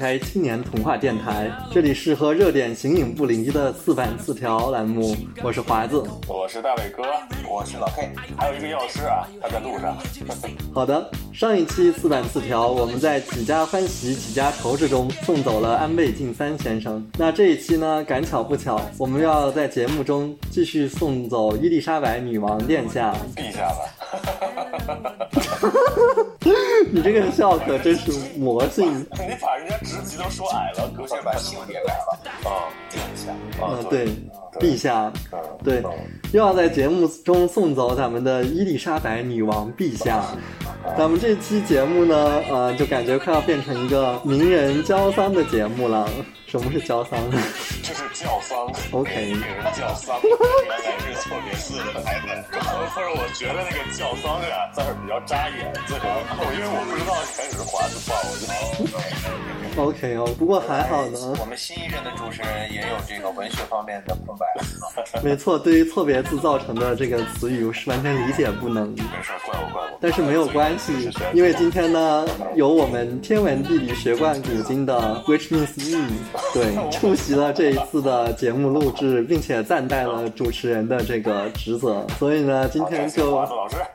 打开青年童话电台，这里是和热点形影不离的四板四条栏目，我是华子，我是大伟哥，我是老 K，还有一个药师啊，他在路上。好的，上一期四板四条，我们在几家欢喜几家愁之中送走了安倍晋三先生。那这一期呢，赶巧不巧，我们要在节目中继续送走伊丽莎白女王殿下。陛下吧。你这个笑可真是魔性！你把人家职级都说矮了，可先把姓也改了啊，陛下。嗯，对，陛下，对，又要在节目中送走咱们的伊丽莎白女王陛下。咱们这期节目呢，呃，就感觉快要变成一个名人交丧的节目了。什么是交丧？就是教丧。OK。给人教丧，原来是错别字的版本。不是，我觉得那个教丧俩字儿比较扎眼，最后因为我不知道开始是华字报，我就 OK 哦。不过还好呢。我们新一任的主持人也有这个文学方面的空白。没错，对于错别字造成的这个词语，我是完全理解不能。没事，怪我怪我。但是没有关系，因为今天呢，有我们天文地理学贯古今的 Which means me，对，出席了这一次的节目录制，并且暂代了主持人的这个职责，所以呢，今天就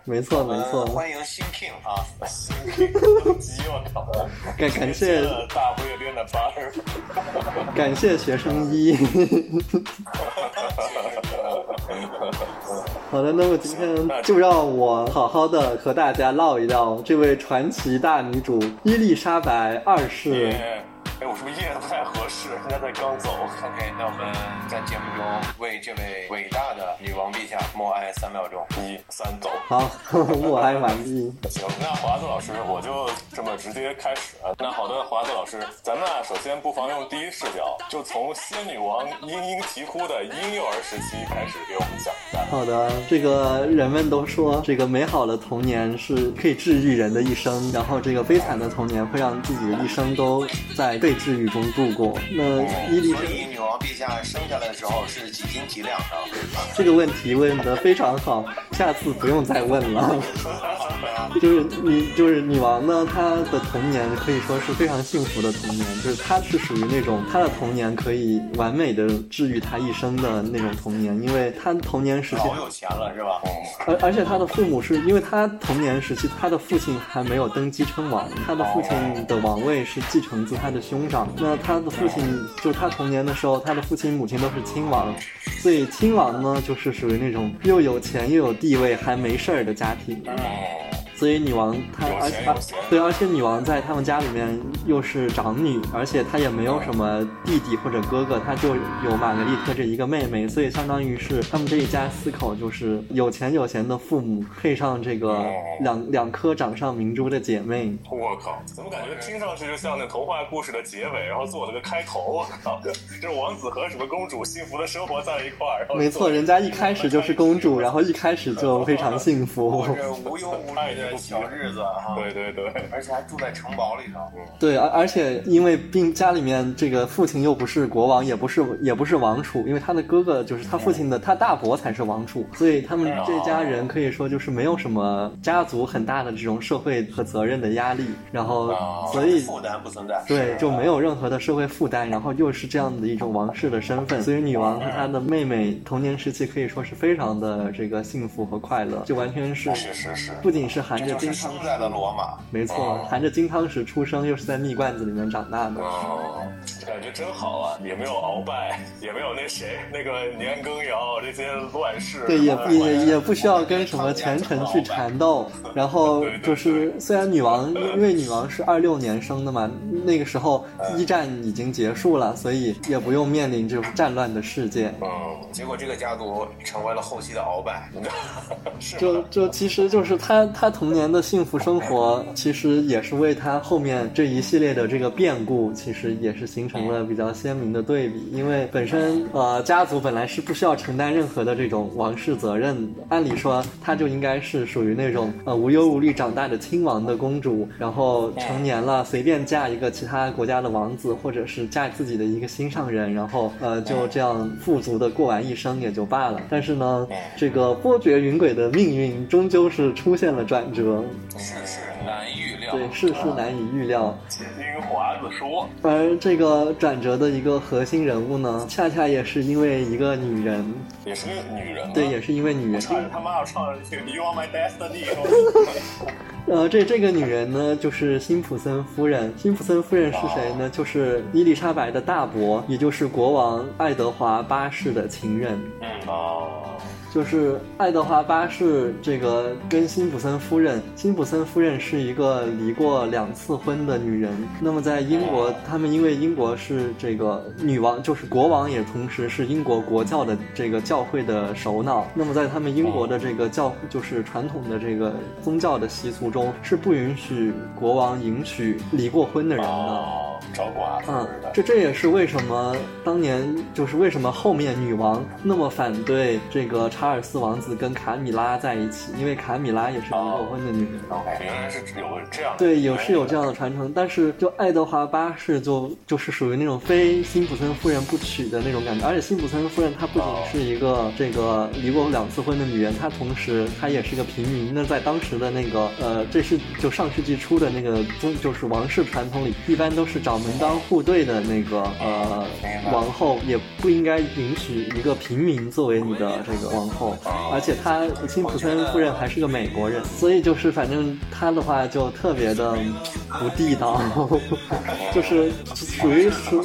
没错没错，欢迎新 king 啊，新 king 机我靠，感感谢大不列颠的八儿，感谢学生一。好的，那么今天就让我好好的和大家唠一唠这位传奇大女主伊丽莎白二世。哎，我是不是噎的不太合适？人家才刚走。OK，那我们在节目中为这位伟大的女王陛下默哀三秒钟，一、三，走。好，默哀完毕。行，那华子老师，我就这么直接开始。那好的，华子老师，咱们啊，首先不妨用第一视角，就从仙女王嘤嘤啼哭的婴幼儿时期开始给我们讲。好的，这个人们都说，这个美好的童年是可以治愈人的一生，然后这个悲惨的童年会让自己的一生都在。被治愈中度过。那伊丽莎白女王陛下生下来的时候是几斤几两的？这个问题问得非常好，下次不用再问了。就是女，就是女王呢，她的童年可以说是非常幸福的童年，就是她是属于那种她的童年可以完美的治愈她一生的那种童年，因为她童年时期老有钱了是吧？而而且她的父母是因为她童年时期她的父亲还没有登基称王，她的父亲的王位是继承自她的兄长，那她的父亲就是他童年的时候，他的父亲母亲都是亲王，所以亲王呢就是属于那种又有钱又有地位还没事儿的家庭。所以女王她，而且对，而且女王在他们家里面又是长女，而且她也没有什么弟弟或者哥哥，她就有玛格丽特这一个妹妹，所以相当于是他们这一家四口就是有钱有闲的父母，配上这个两两颗掌上明珠的姐妹。我靠，怎么感觉听上去就像那童话故事的结尾，然后做了个开头？我靠，这王子和什么公主幸福的生活在一块儿？没错，人家一开始就是公主，然后一开始就非常幸福，无忧无虑。小日子哈，对对对，而且还住在城堡里头。对，而而且因为并家里面这个父亲又不是国王，也不是也不是王储，因为他的哥哥就是他父亲的他大伯才是王储，所以他们这家人可以说就是没有什么家族很大的这种社会和责任的压力，然后所以负担不存在，对，就没有任何的社会负担，然后又是这样的一种王室的身份，所以女王和她的妹妹童年时期可以说是非常的这个幸福和快乐，就完全是是是是，不仅是含着金。汤在的罗马，没错，含着金汤匙出生，又是在蜜罐子里面长大的。哦，感觉真好啊！也没有鳌拜，也没有那谁，那个年羹尧这些乱世。对，也也也不需要跟什么权臣去缠斗。然后就是，虽然女王因为女王是二六年生的嘛，那个时候一战已经结束了，所以也不用面临这种战乱的世界。嗯，结果这个家族成为了后期的鳌拜。就就其实就是他他童年的。幸福生活其实也是为他后面这一系列的这个变故，其实也是形成了比较鲜明的对比。因为本身呃家族本来是不需要承担任何的这种王室责任的，按理说她就应该是属于那种呃无忧无虑长大的亲王的公主，然后成年了随便嫁一个其他国家的王子，或者是嫁自己的一个心上人，然后呃就这样富足的过完一生也就罢了。但是呢，这个波谲云诡的命运终究是出现了转折。对，世事难以预料。且听华子说。而这个转折的一个核心人物呢，恰恰也是因为一个女人，也是个女人。对，也是因为女人。差点他妈要唱这个《You Are My Destiny》。呃，这这个女人呢，就是辛普森夫人。辛普森夫人是谁呢？就是伊丽莎白的大伯，也就是国王爱德华八世的情人。嗯哦。就是爱德华八世这个跟辛普森夫人，辛普森夫人是一个离过两次婚的女人。那么在英国，他们因为英国是这个女王，就是国王也同时是英国国教的这个教会的首脑。那么在他们英国的这个教，就是传统的这个宗教的习俗中，是不允许国王迎娶离过婚的人的。找寡妇嗯，这这也是为什么当年就是为什么后面女王那么反对这个查尔斯王子跟卡米拉在一起，因为卡米拉也是离过婚的女人。原来是有这样对，有是有这样的传承，但是就爱德华八世就就是属于那种非辛普森夫人不娶的那种感觉，而且辛普森夫人她不仅是一个这个离过两次婚的女人，她同时她也是个平民。那在当时的那个呃，这是就上世纪初的那个宗就是王室传统里，一般都是找。门当户对的那个呃王后也不应该允许一个平民作为你的这个王后，而且她辛普森夫人还是个美国人，所以就是反正她的话就特别的不地道，就是属于属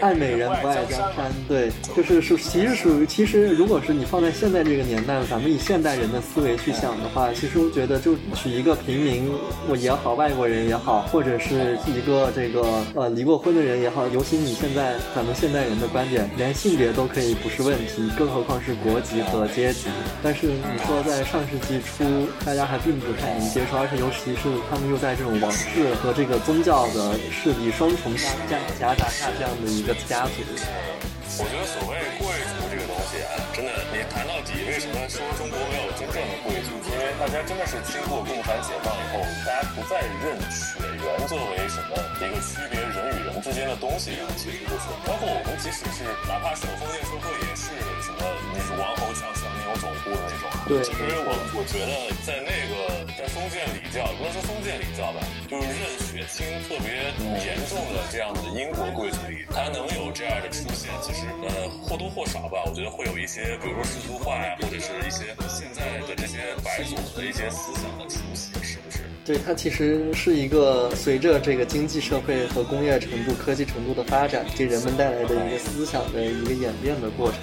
爱美人不爱江山，对，就是属其实属于其实如果是你放在现在这个年代，咱们以现代人的思维去想的话，其实我觉得就娶一个平民我也好，外国人也好，或者是一个这个呃。离过婚的人也好，尤其你现在咱们现代人的观点，连性别都可以不是问题，更何况是国籍和阶级。但是你说在上世纪初，大家还并不太能接受，而且尤其是他们又在这种王室和这个宗教的势力双重夹夹杂下这样的一个家族。我觉得所谓贵族这个东西啊，真的，你谈到底，为什么说中国没有真正的贵族？因为大家真的是经过共产解放以后，大家不再认血缘作为什么一个区别人与人。之间的东西啊，其实就是，包括我们即使是哪怕是有封建社会，也是什么你是王侯将种乎的那种。对，其实我我觉得在那个在封建礼教，不能说封建礼教吧，就是认血亲特别严重的这样的英国贵族里，它能有这样的出现，其实呃或多或少吧，我觉得会有一些，比如说世俗化呀，或者是一些现在的这些白种的一些思想的出现。对它其实是一个随着这个经济社会和工业程度、科技程度的发展，给人们带来的一个思想的一个演变的过程。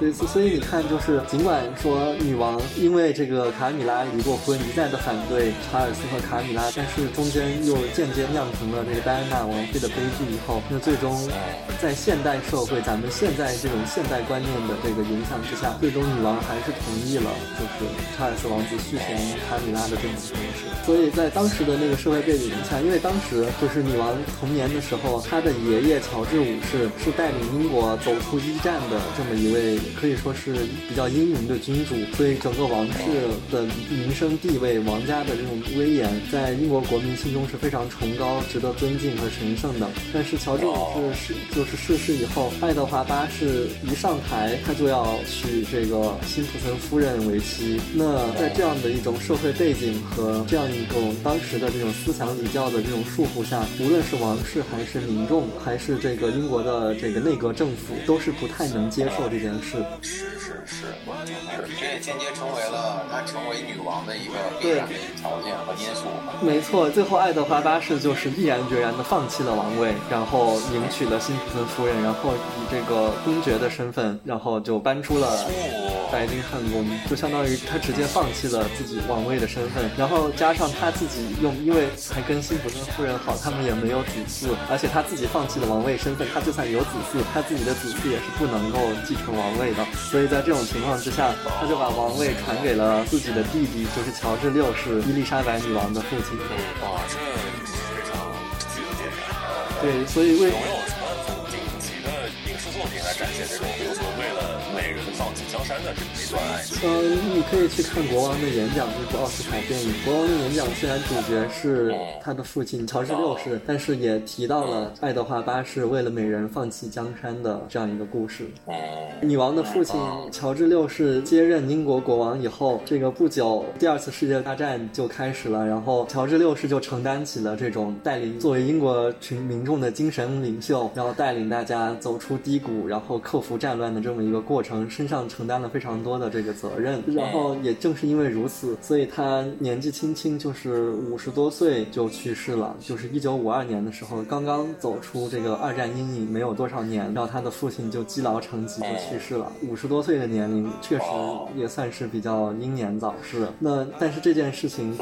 对，所以你看，就是尽管说女王因为这个卡米拉离过婚，一再的反对查尔斯和卡米拉，但是中间又间接酿成了这个戴安娜王妃的悲剧以后，那最终在现代社会，咱们现在这种现代观念的这个影响之下，最终女王还是同意了，就是查尔斯王子续弦卡米拉的这种。所以在当时的那个社会背景下，因为当时就是女王童年的时候，她的爷爷乔治五世是带领英国走出一战的这么一位。可以说是比较英明的君主，所以整个王室的名声地位、王家的这种威严，在英国国民心中是非常崇高、值得尊敬和神圣的。但是乔治五世是就是逝世以后，爱德华八世一上台，他就要娶这个辛普森夫人为妻。那在这样的一种社会背景和这样一种当时的这种思想礼教的这种束缚下，无论是王室还是民众，还是这个英国的这个内阁政府，都是不太能接受这件事。是是是，这也间接成为了她成为女王的一个必然的条件和因素。没错，最后爱德华八世就是毅然决然的放弃了王位，然后迎娶了辛普森夫人，然后以这个公爵的身份，然后就搬出了白金汉宫，就相当于他直接放弃了自己王位的身份，然后加上他自己用，因为还跟辛普森夫人好，他们也没有子嗣，而且他自己放弃了王位身份，他就算有子嗣，他自己的子嗣也是不能够继承王位的。所以在这种情况之下，他就把王位传给了自己的弟弟，就是乔治六世伊丽莎白女王的父亲。哇，这非常有电影感。对，所以为有没有什么顶级的影视作品来展现这种，放弃江山的这一段爱情。嗯，你可以去看《国王的演讲》这部奥斯卡电影，《国王的演讲》虽然主角是他的父亲乔治六世，但是也提到了爱德华八世为了美人放弃江山的这样一个故事。女王的父亲乔治六世接任英国国王以后，这个不久第二次世界大战就开始了，然后乔治六世就承担起了这种带领作为英国群民众的精神领袖，然后带领大家走出低谷，然后克服战乱的这么一个过程是，身上承担了非常多的这个责任。然后也正是因为如此，所以他年纪轻轻就是五十多岁就去世了，就是一九五二年的时候，刚刚走出这个二战阴影没有多少年，然后他的父亲就积劳成疾就去世了。五十多岁的年龄确实也算是比较英年早逝。那但是这件事情，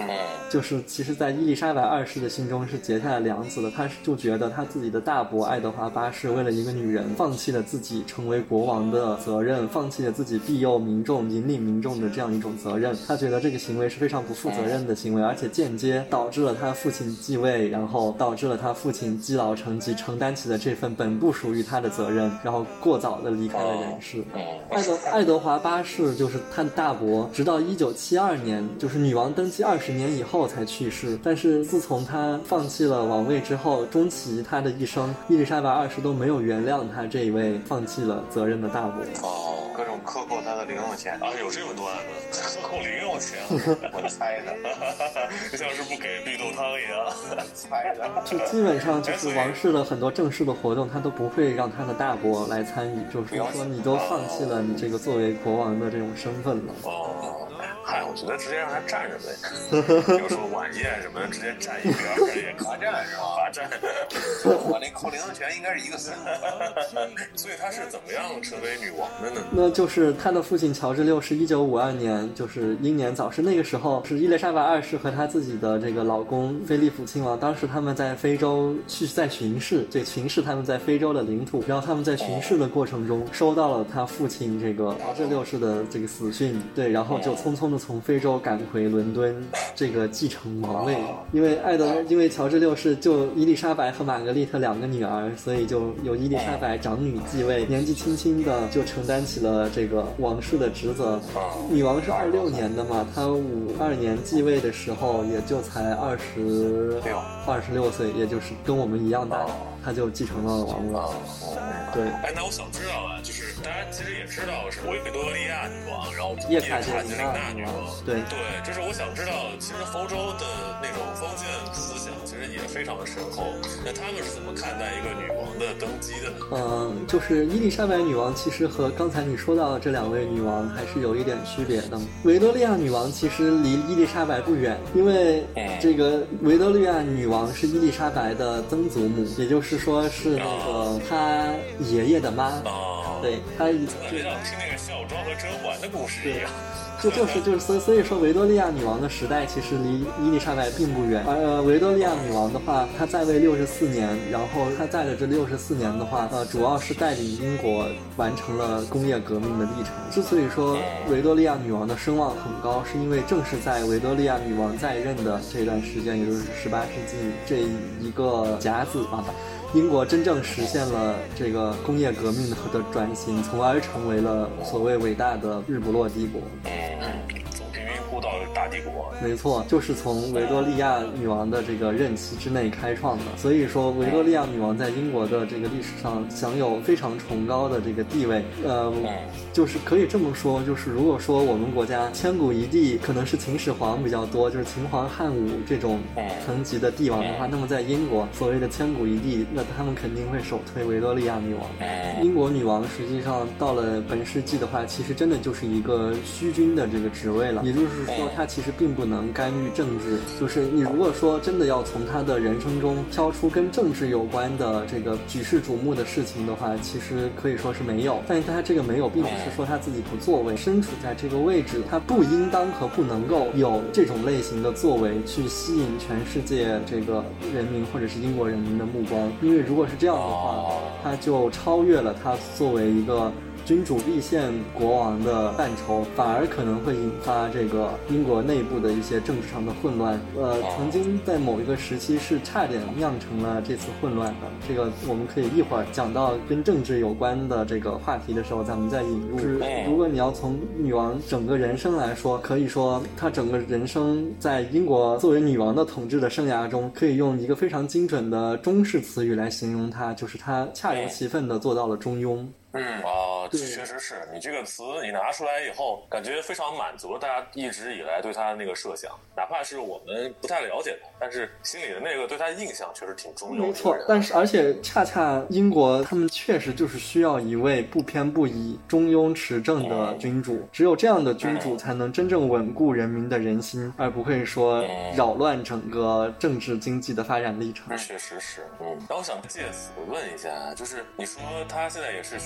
就是其实，在伊丽莎白二世的心中是结下了梁子的。他就觉得他自己的大伯爱德华八世为了一个女人，放弃了自己成为国王的责任，放弃了自己庇佑民众、引领民众的这样一种责任。他觉得这个行为是非常不负责任的行为，而且间接导致了他父亲继位，然后导致了他父亲积劳成疾，承担起了这份本不属于他的责任，然后过早的离开了人世。爱德爱德华八世就是他的大伯，直到一九七二年，就是女王登基二十年以后才去世。但是自从他放弃了王位之后，终其他的一生，伊丽莎白二世都没有原谅他这一位放弃了责任的大伯。哦，各种克扣他的零用钱。啊，有这么多案子，克扣零用钱，我猜的，就 像是不给绿豆汤一样。猜的。就基本上就是王室的很多正式的活动，他都不会让他的大伯来参与，就是说你都放弃了你这个作为国王的这种身份了。哦，嗨，我觉得直接让他站着呗，比如说晚宴什么的，直接站一边也罚站是吧？罚站。我那扣零用钱应该是一个思路。所以他是怎么样成为女王的呢？那就是他的父亲乔治六世，一九五二年就是英年早逝。那个时候是伊丽莎白二世和她自己的这个老公菲利普亲王，当时他们在非洲去在巡视，对巡视他们在非洲的领土。然后他们在巡视的过程中收到了他父亲这个乔治六世的这个死讯，对，然后就匆匆的从非洲赶回伦敦，这个继承王位。因为爱德，因为乔治六世就伊丽莎白和玛格丽特两个女儿，所以就由伊丽莎白长女继位，年纪轻轻的就承担起了这个王室的职责。女王是二六年的嘛，她五二年继位的时候也就才二十六二十六岁，也就是跟我们一样大，她就继承了王位。对，哎，那我想知道啊，就是大家其实也知道是维多利亚女王，然后叶卡捷琳娜女王。对对，这是我想知道，其实欧洲的那种封建思想也非常的深厚。那他们是怎么看待一个女王的登基的呢？嗯，就是伊丽莎白女王，其实和刚才你说到的这两位女王还是有一点区别的。维多利亚女王其实离伊丽莎白不远，因为这个维多利亚女王是伊丽莎白的曾祖母，也就是说是那个她爷爷的妈。哦，对，她感觉像听那个孝庄和甄嬛的故事一样。就就是就是所所以说维多利亚女王的时代其实离伊丽莎白并不远。呃维多利亚女王的话，她在位六十四年，然后她在的这六十四年的话，呃主要是带领英国完成了工业革命的历程。之所以说维多利亚女王的声望很高，是因为正是在维多利亚女王在任的这段时间，也就是十八世纪这一个甲子啊。英国真正实现了这个工业革命的转型，从而成为了所谓伟大的日不落帝国。帝国。没错，就是从维多利亚女王的这个任期之内开创的。所以说，维多利亚女王在英国的这个历史上享有非常崇高的这个地位。呃，就是可以这么说，就是如果说我们国家千古一帝可能是秦始皇比较多，就是秦皇汉武这种层级的帝王的话，那么在英国所谓的千古一帝，那他们肯定会首推维多利亚女王。英国女王实际上到了本世纪的话，其实真的就是一个虚君的这个职位了，也就是说，她其实并不能干预政治。就是你如果说真的要从他的人生中挑出跟政治有关的这个举世瞩目的事情的话，其实可以说是没有。但是他这个没有，并不是说他自己不作为，身处在这个位置，他不应当和不能够有这种类型的作为去吸引全世界这个人民或者是英国人民的目光。因为如果是这样的话，他就超越了他作为一个。君主立宪国王的范畴，反而可能会引发这个英国内部的一些政治上的混乱。呃，曾经在某一个时期是差点酿成了这次混乱的。这个我们可以一会儿讲到跟政治有关的这个话题的时候，咱们再引入。是如果你要从女王整个人生来说，可以说她整个人生在英国作为女王的统治的生涯中，可以用一个非常精准的中式词语来形容她，就是她恰如其分的做到了中庸。嗯啊，确实是你这个词你拿出来以后，感觉非常满足了大家一直以来对他的那个设想，哪怕是我们不太了解他，但是心里的那个对他的印象确实挺中庸。没错，但是而且恰恰英国他们确实就是需要一位不偏不倚、中庸持政的君主，只有这样的君主才能真正稳固人民的人心，而不会说扰乱整个政治经济的发展历程。确实是，嗯。然后我想借此问一下，就是你说他现在也是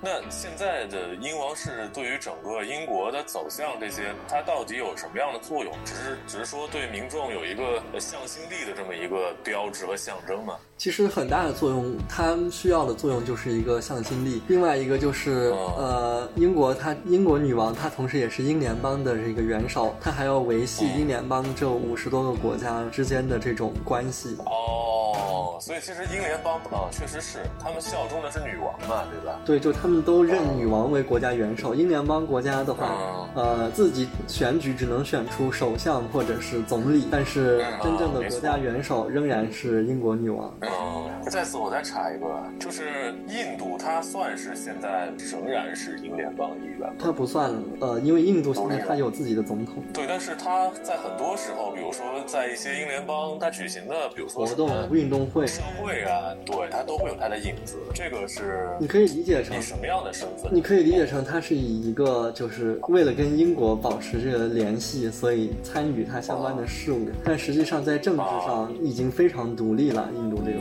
那现在的英王室对于整个英国的走向这些，它到底有什么样的作用？只是只是说对民众有一个向心力的这么一个标志和象征吗？其实很大的作用，它需要的作用就是一个向心力。另外一个就是，呃，英国它英国女王她同时也是英联邦的这个元首，她还要维系英联邦这五十多个国家之间的这种关系。哦，所以其实英联邦啊，确实是他们效忠的是女王嘛，对吧？对，就他们都认女王为国家元首。英联邦国家的话，呃，自己选举只能选出首相或者是总理，但是真正的国家元首仍然是英国女王。哦，在此我再插一个，就是印度，它算是现在仍然是英联邦一员吗？它不算，呃，因为印度现在它有自己的总统。对，但是它在很多时候，比如说在一些英联邦它举行的，比如说活动、运动会、社会啊，对，它都会有它的影子。这个是你可以理解成什么样的身份？你可以理解成他是以一个就是为了跟英国保持这个联系，所以参与它相关的事务。但实际上在政治上已经非常独立了，印度这。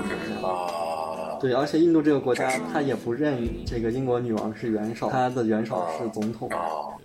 啊，对，而且印度这个国家，他也不认这个英国女王是元首，他的元首是总统。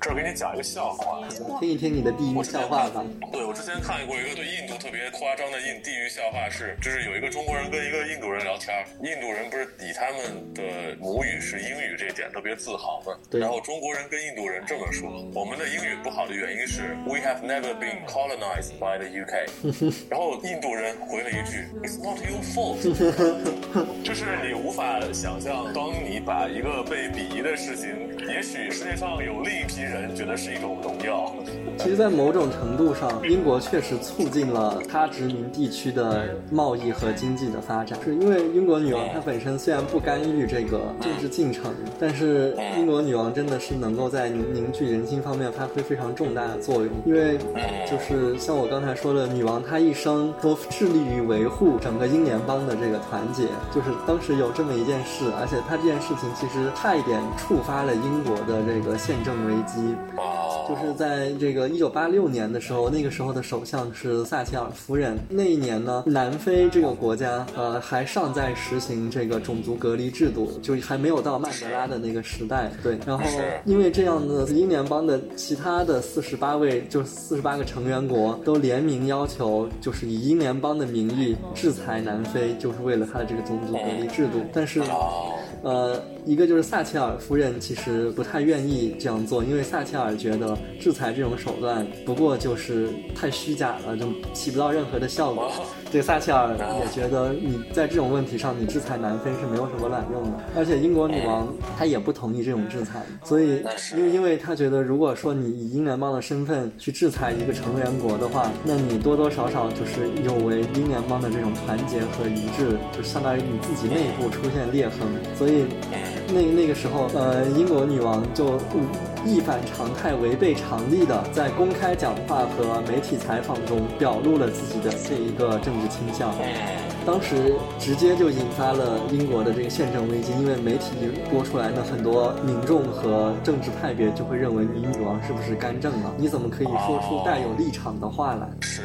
这儿给你讲一个笑话，听一听你的地狱笑话吧。对，我之前看过一个对印度特别夸张的印地狱笑话，是就是有一个中国人跟一个印度人聊天，印度人不是以他们的母语是英语这一点特别自豪吗？对。然后中国人跟印度人这么说：我们的英语不好的原因是 We have never been colonized by the UK。然后印度人回了一句：It's not your fault。就是是你无法想象，当你把一个被鄙夷的事情，也许世界上有另一批。人觉得是一种荣耀。其实，在某种程度上，英国确实促进了它殖民地区的贸易和经济的发展。是因为英国女王她本身虽然不干预这个政治进程，但是英国女王真的是能够在凝聚人心方面发挥非常重大的作用。因为就是像我刚才说的，女王她一生都致力于维护整个英联邦的这个团结。就是当时有这么一件事，而且他这件事情其实差一点触发了英国的这个宪政危机。就是在这个一九八六年的时候，那个时候的首相是撒切尔夫人。那一年呢，南非这个国家呃还尚在实行这个种族隔离制度，就还没有到曼德拉的那个时代。对，然后因为这样的英联邦的其他的四十八位，就四十八个成员国都联名要求，就是以英联邦的名义制裁南非，就是为了他的这个种族隔离制度。但是。呃，一个就是撒切尔夫人其实不太愿意这样做，因为撒切尔觉得制裁这种手段不过就是太虚假了，就起不到任何的效果。这个撒切尔也觉得你在这种问题上，你制裁南非是没有什么卵用的。而且英国女王她也不同意这种制裁，所以因为因为她觉得，如果说你以英联邦的身份去制裁一个成员国的话，那你多多少少就是有违英联邦的这种团结和一致，就相当于你自己内部出现裂痕。所以那那个时候，呃，英国女王就。一反常态、违背常理的，在公开讲话和媒体采访中表露了自己的这一个政治倾向。当时直接就引发了英国的这个宪政危机，因为媒体播出来呢很多民众和政治派别就会认为你女王是不是干政了？你怎么可以说出带有立场的话来？是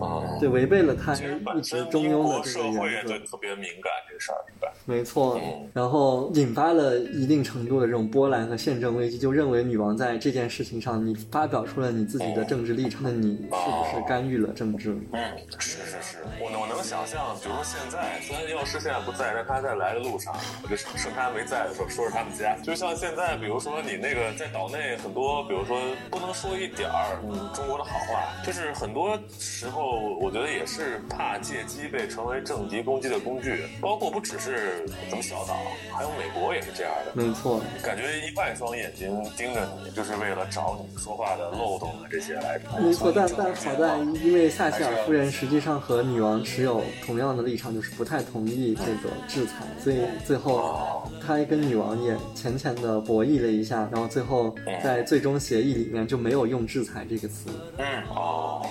啊，对，违背了他一直中庸的这个原则。特别敏感这事儿，明白？没错，然后引发了一定程度的这种波澜和宪政危机，就认为女王在这件事情上，你发表出了你自己的政治立场，那你是不是干预了政治？嗯，是是是，我我能想象，就如说现在，虽然药师现在不在，但他在来的路上，就趁他没在的时候，说是他们家。就像现在，比如说你那个在岛内很多，比如说不能说一点儿嗯中国的好话，就是很多时候我觉得也是怕借机被成为政敌攻击的工具。包括不只是咱们小岛，还有美国也是这样的。没错，感觉一万双眼睛盯着你，就是为了找你说话的漏洞啊这些来着。没错，但但好在因为撒切尔夫人实际上和女王持有同样的立场，就是不太同意这个制裁，所以最后他跟女王也浅浅的博弈了一下，然后最后在最终协议里面就没有用制裁这个词。嗯哦。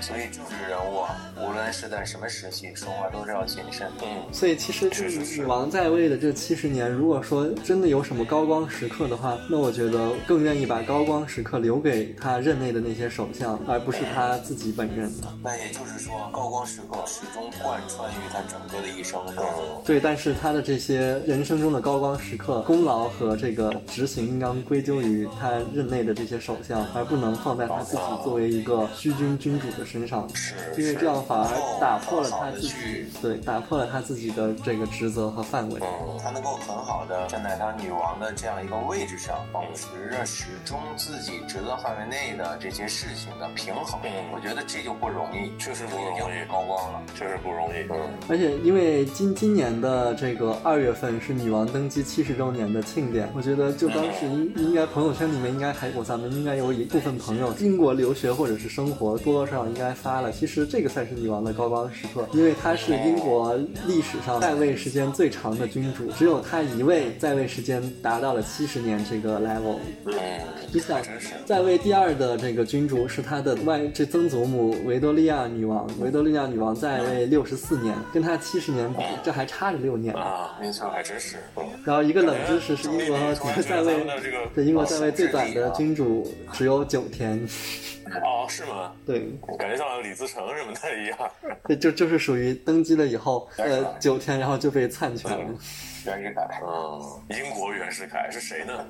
所以政治人物啊，无论是在什么时期，说话都是要谨慎。嗯，所以其实女王在位的这七十年，如果说真的有什么高光时刻的话，那我觉得更愿意把高光时刻留给他任内的那些首相，而不是他自己本人。那也就是说，高光时刻始终贯穿于他整个的一生。对，但是他的这些人生中的高光时刻，功劳和这个执行应当归咎于他任内的这些首相，而不能放在他自己作为一个虚君君主的。身上，因为这样反而打破了他自己，对，打破了他自己的这个职责和范围。他能够很好的站在他女王的这样一个位置上，保持着始终自己职责范围内的这些事情的平衡。我觉得这就不容易，确实不容易，高光了，确实不容易。嗯，而且因为今今年的这个二月份是女王登基七十周年的庆典，我觉得就当时应应该朋友圈里面应该还我咱们应该有一部分朋友英国留学或者是生活，多多少少应该。发了，其实这个才是女王的高光时刻，因为她是英国历史上在位时间最长的君主，只有她一位在位时间达到了七十年这个 level。你想，在位第二的这个君主是她的外这曾祖母维多利亚女王，维多利亚女王在位六十四年，跟他七十年比，这还差着六年啊，没错，还真是。然后一个冷知识是英国在位，对英国在位最短的君主只有九天。哦，是吗？对，感觉像李自成什么的一样。对，就就是属于登基了以后，呃，九天然后就被篡权了。袁世凯，嗯，英国袁世凯是谁呢？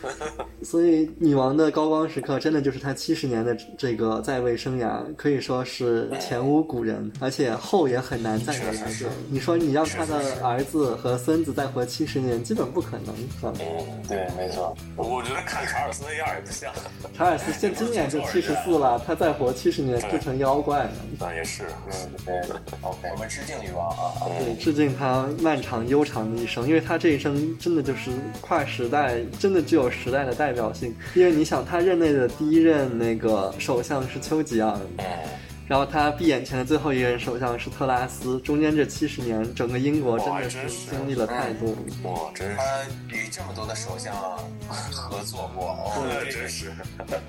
所以女王的高光时刻，真的就是她七十年的这个在位生涯，可以说是前无古人，而且后也很难再有来者。你说你让她的儿子和孙子再活七十年，基本不可能，是吧？嗯，对，没错。我觉得看查尔斯那样也不像。查尔斯现今年就 七十四了，他再活七十年就成妖怪了。那也是，嗯，对。OK，我们致敬女王啊！对，致敬她漫长悠长。的一生，因为他这一生真的就是跨时代，真的具有时代的代表性。因为你想，他任内的第一任那个首相是丘吉尔。然后他闭眼前的最后一任首相是特拉斯，中间这七十年，整个英国真的是经历了太多。哇，真是！他与这么多的首相合作过，哦，真是，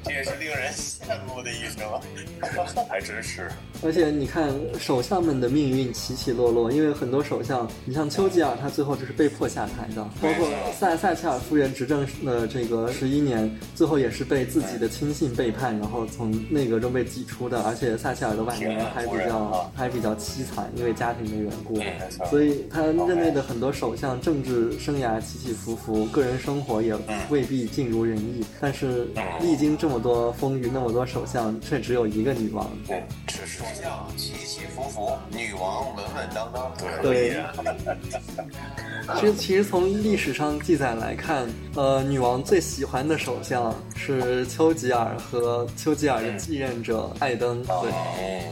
这也是令人羡慕的一生，还真是。而且你看，首相们的命运起起落落，因为很多首相，你像丘吉尔，他最后就是被迫下台的；包括塞塞切尔夫人执政的这个十一年，最后也是被自己的亲信背叛，然后从内阁中被挤出的。而且塞切尔。的晚年还比较还比较凄惨，因为家庭的缘故，所以他任内的很多首相政治生涯起起伏伏，个人生活也未必尽如人意。但是历经这么多风雨，那么多首相，却只有一个女王。对，首相起起伏伏，女王稳稳当当。对。其实，其实从历史上记载来看，呃，女王最喜欢的首相是丘吉尔和丘吉尔的继任者艾登。对。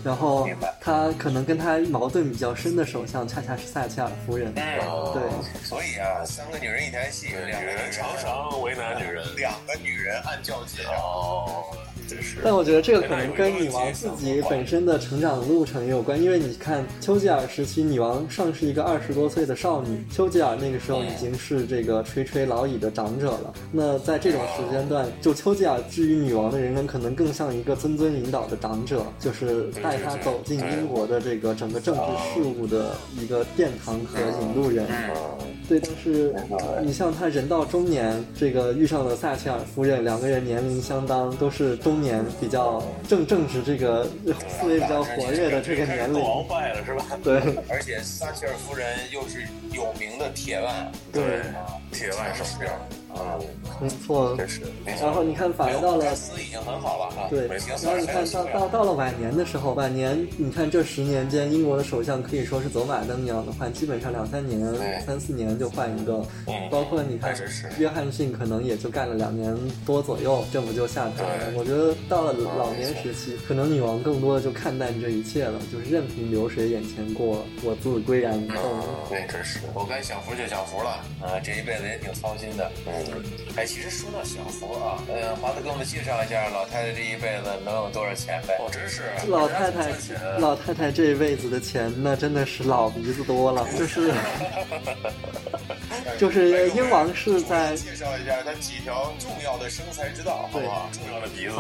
然后，他可能跟他矛盾比较深的首相，恰恰是撒切尔夫人。对。所以啊，三个女人一台戏，两个人常常为难女人，两个女人暗叫姐。哦。真是但我觉得这个可能跟女王自己本身的成长路程也有关，因为你看丘吉尔时期，女王尚是一个二十多岁的少女，丘吉尔那个时候已经是这个垂垂老矣的长者了。那在这种时间段，就丘吉尔至于女王的人生，可能更像一个谆谆引导的长者，就是带他走进英国的这个整个政治事务的一个殿堂和引路人。对，但是你像他人到中年，这个遇上了撒切尔夫人，两个人年龄相当，都是中年，比较正正值这个思维比较活跃的这个年龄，王坏了是吧？对，而且撒切尔夫人又是有名的铁腕，对，铁腕手表。嗯，没错。真是。然后你看，反而到了已经很好了啊。对，然后你看到到到了晚年的时候，晚年你看这十年间，英国的首相可以说是走马灯一样的换，基本上两三年、三四年就换一个。包括你看，约翰逊可能也就干了两年多左右，政府就下台了。我觉得到了老年时期，可能女王更多的就看淡这一切了，就是任凭流水眼前过，我自归然无动。对，真是，我该享福就享福了啊！这一辈子也挺操心的。嗯，哎，其实说到享福啊，呃，华子给我们介绍一下老太太这一辈子能有多少钱呗？哦，真是，老太太，老太太这一辈子的钱，那真的是老鼻子多了，就是，就是英王室在介绍一下他几条重要的生财之道，好不好？重要的鼻子，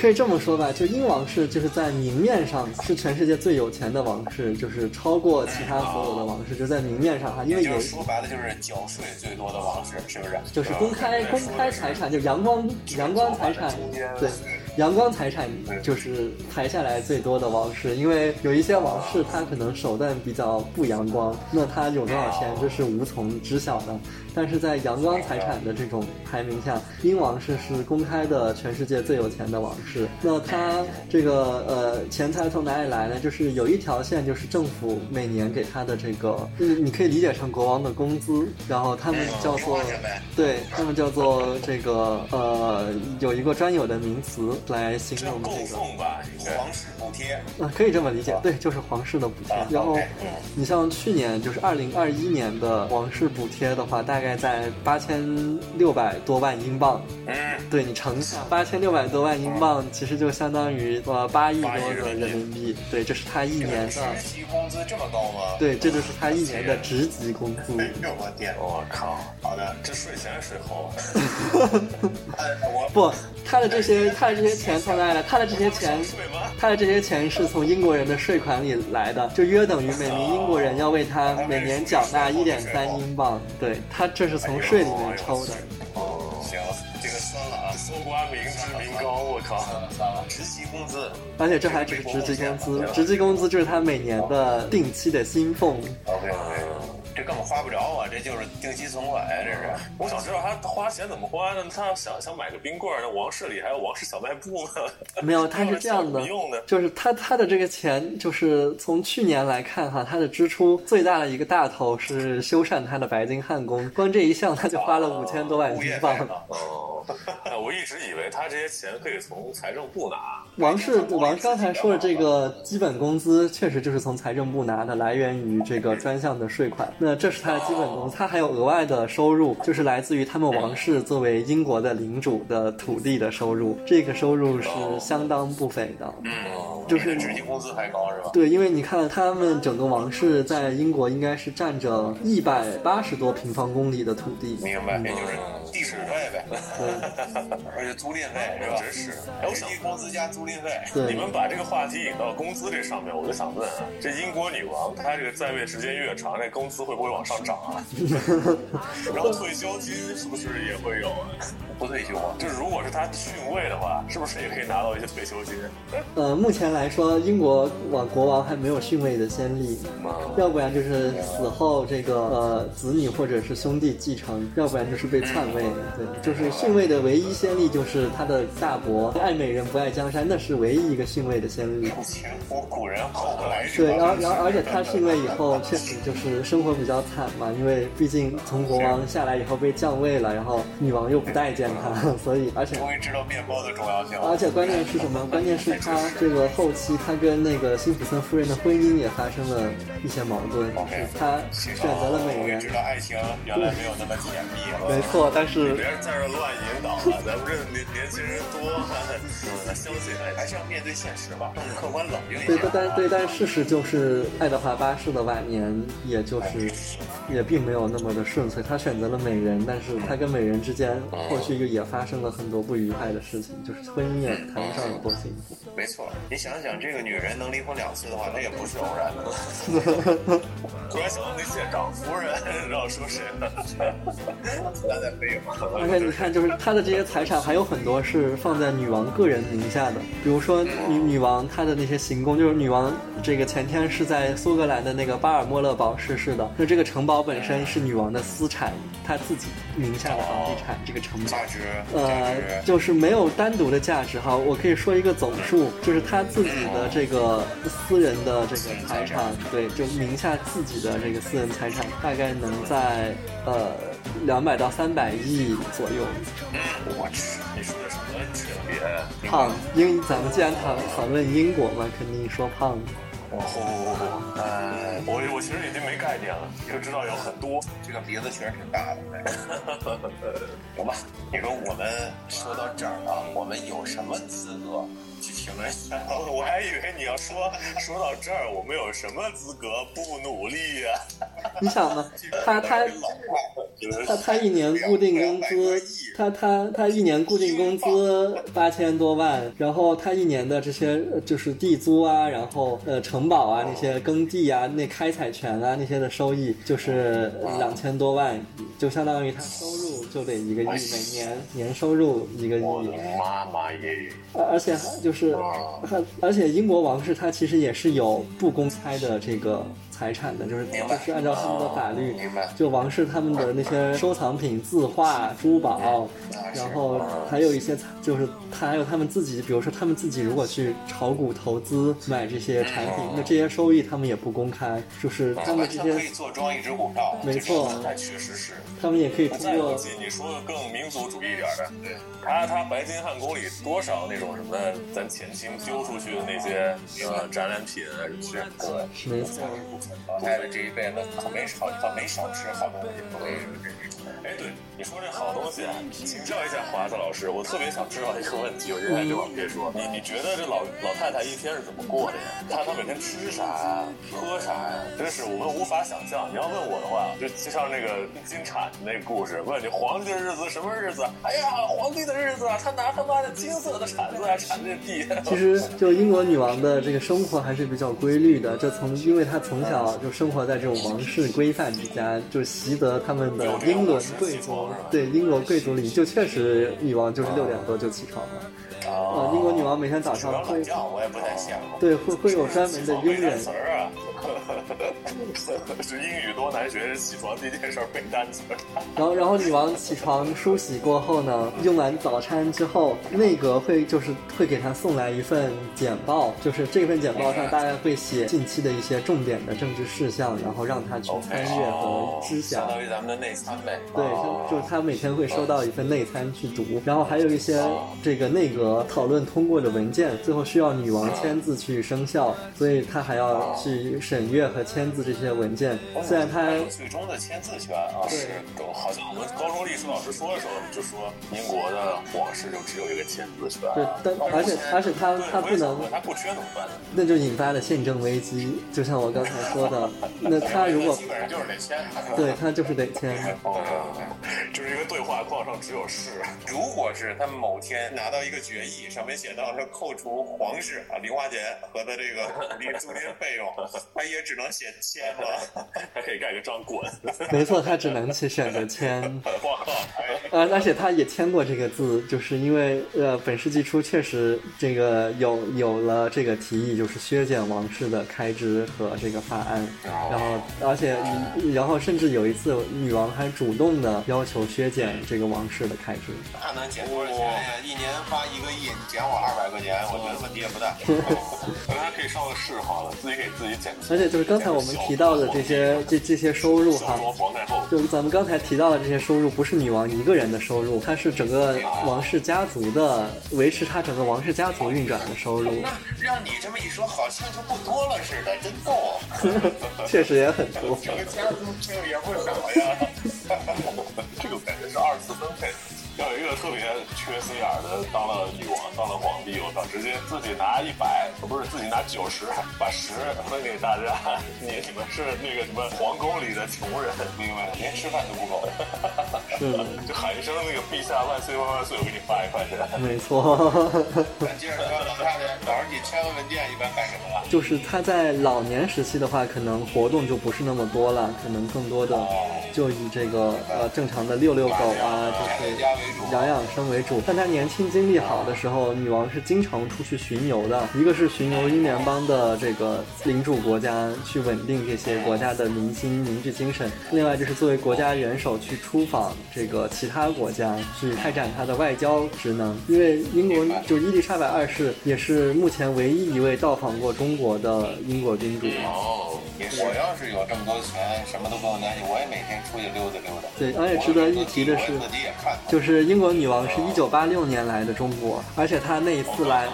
可以这么说吧，就英王室就是在明面上是全世界最有钱的王室，就是超过其他所有的王室，就在明面上哈，因为有说白了就是缴税最多的王室，是不是？就是公开公开财产，就阳光阳光财产，对。阳光财产就是排下来最多的王室，因为有一些王室他可能手段比较不阳光，那他有多少钱这是无从知晓的。但是在阳光财产的这种排名下，英王室是公开的全世界最有钱的王室。那他这个呃钱财从哪里来呢？就是有一条线，就是政府每年给他的这个，你可以理解成国王的工资。然后他们叫做，对他们叫做这个呃有一个专有的名词来形容这个皇室补贴。啊，可以这么理解，对，就是皇室的补贴。然后你像去年就是二零二一年的王室补贴的话，大概。大概在八千六百多万英镑，嗯，对你乘下八千六百多万英镑，其实就相当于呃八亿多的人民币。对，这是他一年的工资这么高吗？对，这就是他一年的职级工资。哎呦我天！我靠！好的，这税前税后。不，他的这些他的这些钱从哪来的？他的这些钱，他的这些钱是从英国人的税款里来的，就约等于每名英国人要为他每年缴纳一点三英镑。对他。这是从税里面抽的。哦，行，这个算了啊，搜刮民脂民膏，我靠，算了，职级工资。而且这还只是职级工资，职级工资就是他每年的定期的薪俸。OK OK。这根本花不着啊！这就是定期存款呀，这是。我想知道他花钱怎么花呢？他要想想买个冰棍儿，那王室里还有王室小卖部呢。没有，他是这样的，就是他他的这个钱，就是从去年来看哈，他的支出最大的一个大头是修缮他的白金汉宫，光这一项他就花了五千多万英镑。哦，我一直以为他这些钱可以从财政部拿。王室王刚才说的这个基本工资，确实就是从财政部拿的，来源于这个专项的税款。那这是他的基本工资，他还有额外的收入，就是来自于他们王室作为英国的领主的土地的收入，这个收入是相当不菲的。嗯，就是职级工资还高是吧？对，因为你看他们整个王室在英国应该是占着一百八十多平方公里的土地。明白，也就是地使费呗。对，而且租赁费是吧？真是。职级工资加租赁费。对。你们把这个话题引到工资这上面，我就想问啊，这英国女王她这个在位时间越长，这工资会？会不会往上涨啊？然后退休金是不是也会有啊？不退休啊？就是如果是他逊位的话，是不是也可以拿到一些退休金？呃，目前来说，英国王国王还没有逊位的先例，要不然就是死后这个呃子女或者是兄弟继承，要不然就是被篡位。对，就是逊位的唯一先例就是他的大伯爱美人不爱江山，那是唯一一个逊位的先例。前无古人后无来者。对，然后然后而且他逊位以后确实就是生活比。比较惨嘛，因为毕竟从国王下来以后被降位了，然后女王又不待见他，所以而且终于知道面包的重要性。而且关键是什么？关键是他这个后期他跟那个辛普森夫人的婚姻也发生了一些矛盾。他选择了美人。知道爱情原来没有那么甜蜜了。没错，但是别在这乱引导了，咱们这年年轻人多，相信还是要面对现实吧，客观冷静一点。对，但对，但事实就是爱德华八世的晚年，也就是。也并没有那么的顺遂，他选择了美人，但是他跟美人之间后续又也发生了很多不愉快的事情，就是婚姻也谈不上有多幸福。没错，你想想，这个女人能离婚两次的话，那也不是偶然的。突然想到那些长夫人，让我说谁呢？他在废话。而且你看，就是他的这些财产还有很多是放在女王个人名下的，比如说女女王她的那些行宫，就是女王这个前天是在苏格兰的那个巴尔莫勒堡逝世的，那这个城堡本身是女王的私产，她自己名下的房地产，这个城堡价值，呃，就是没有单独的价值哈。我可以说一个总数，就是她自己的这个私人的这个财产，对，就名下自己的这个私人财产，大概能在呃两百到三百亿左右。我去，你说的什么级别？胖英，咱们既然谈讨论英国嘛，肯定说胖。哦，呃，我我其实已经没概念了，就知道有很多。这个鼻子确实挺大的。行吧，你说我们说到这儿啊，我们有什么资格 我还以为你要说说到这儿，我们有什么资格不努力呀？你想呢？他他他他一年固定工资，他他他一年固定工资八千多万，然后他一年的这些就是地租啊，然后呃城堡啊那些耕地啊那开采权啊那些的收益就是两千多万，就相当于他收入就得一个亿，每年年收入一个亿。我的妈妈耶！而且就是，而且英国王室它其实也是有不公开的这个。财产的，就是就是按照他们的法律，就王室他们的那些收藏品、字画、珠宝，然后还有一些就是他还有他们自己，比如说他们自己如果去炒股投资买这些产品，那这些收益他们也不公开，就是他们这些可以坐庄一只股票，没错，那确实是，他们也可以通过。你说的更民族主义一点的，对，他他白金汉宫里多少那种什么咱前清丢出去的那些呃展览品啊什么的，没错。老太太这一辈子？可没少可没少吃好东西，不会这哎，对，你说这好东西啊，请教一下华子老师，我特别想知道一个问题，我就在这往别说，你你觉得这老老太太一天是怎么过的呀？她她每天吃啥呀，喝啥呀？真是我们无法想象。你要问我的话，就就像那个金铲子那个故事，问你皇帝的日子什么日子？哎呀，皇帝的日子，他拿他妈的金色的铲子来铲这地。其实就英国女王的这个生活还是比较规律的，就从因为她从小。就生活在这种王室规范之家，就习得他们的英伦贵族。对，英国贵族里就确实女王就是六点多就起床了。啊，英国女王每天早上会，我也不太羡慕。对，会会有专门的佣人。是英语多难学，起床第一件事背单词。然后，然后女王起床梳洗过后呢，用完早餐之后，内阁会就是会给她送来一份简报，就是这份简报上大概会写近期的一些重点的政治事项，然后让她去参阅和知晓。相当于咱们的内参呗。对，就是她每天会收到一份内参去读，然后还有一些这个内阁讨论通过的文件，最后需要女王签字去生效，所以他还要去审阅和签字这些文件。虽然她最终的签字权啊，是好像我们高中历史老师说的时候就说，英国的皇室就只有一个签字权。对，但而且而且他他不能，他不缺怎么办？那就引发了宪政危机。就像我刚才说的，那他如果基本上就是得签，对他就是得签。哦就是一个对话框上只有是。如果是他某天拿到一个决议，上面写到说扣除皇室啊零花钱和他这个 租赁费用，他也只能写签了，他可以盖个章滚。没错，他只能去选择签。呃，而且他也签过这个字，就是因为呃，本世纪初确实这个有有了这个提议，就是削减王室的开支和这个法案。然后，而且，然后甚至有一次，女王还主动的要求削减这个王室的开支。那能减多少钱呀？一年发一个亿，你减我二百块钱，我觉得问题也不大。大家可以上个市好了，自己给自己减。而且就是刚才我们提到的这些这这些收入哈，就是咱们刚才提到的这些收入，不是女王一个人的收入，它是整个王室家族的维持他整个王室家族运转的收入。那让你这么一说，好像就不多了似的，真够。确实也很多。整个家族这个也不少呀。这个感觉是二次分配。要有一个特别缺心眼的当了女王，当了皇帝，我操，直接自己拿一百，不是自己拿九十，把十分给大家。你你们是那个什么皇宫里的穷人，明白？连吃饭都不够。是，就喊一声那个陛下万岁万万岁，我给你发一块钱。没错。咱接着说老太太早上起签个文件一般干什么了？就是他在老年时期的话，可能活动就不是那么多了，可能更多的就以这个呃正常的遛遛狗啊，就是养养生为主。但他年轻精力好的时候，女王是经常出去巡游的，一个是巡游英联邦的这个领主国家，去稳定这些国家的民心，凝聚精神；另外就是作为国家元首去出访这个其他国家，去开展他的外交职能。因为英国就伊丽莎白二世也是目前唯一一位到访过中国的英国君主。哦，我要是有这么多钱，什么都不用担心，我也每天出去溜达溜达。对，而且值得一提的是，就是英国女王是一九八六年来的中国，而且她那一次来，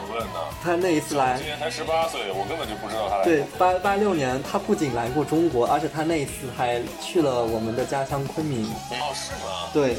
她那一次来，今年才十八岁，我根本就不知道她来。对，八八六年，她不仅来过中国，而且她那一次还去了我们的家乡昆明。哦，是吗？对。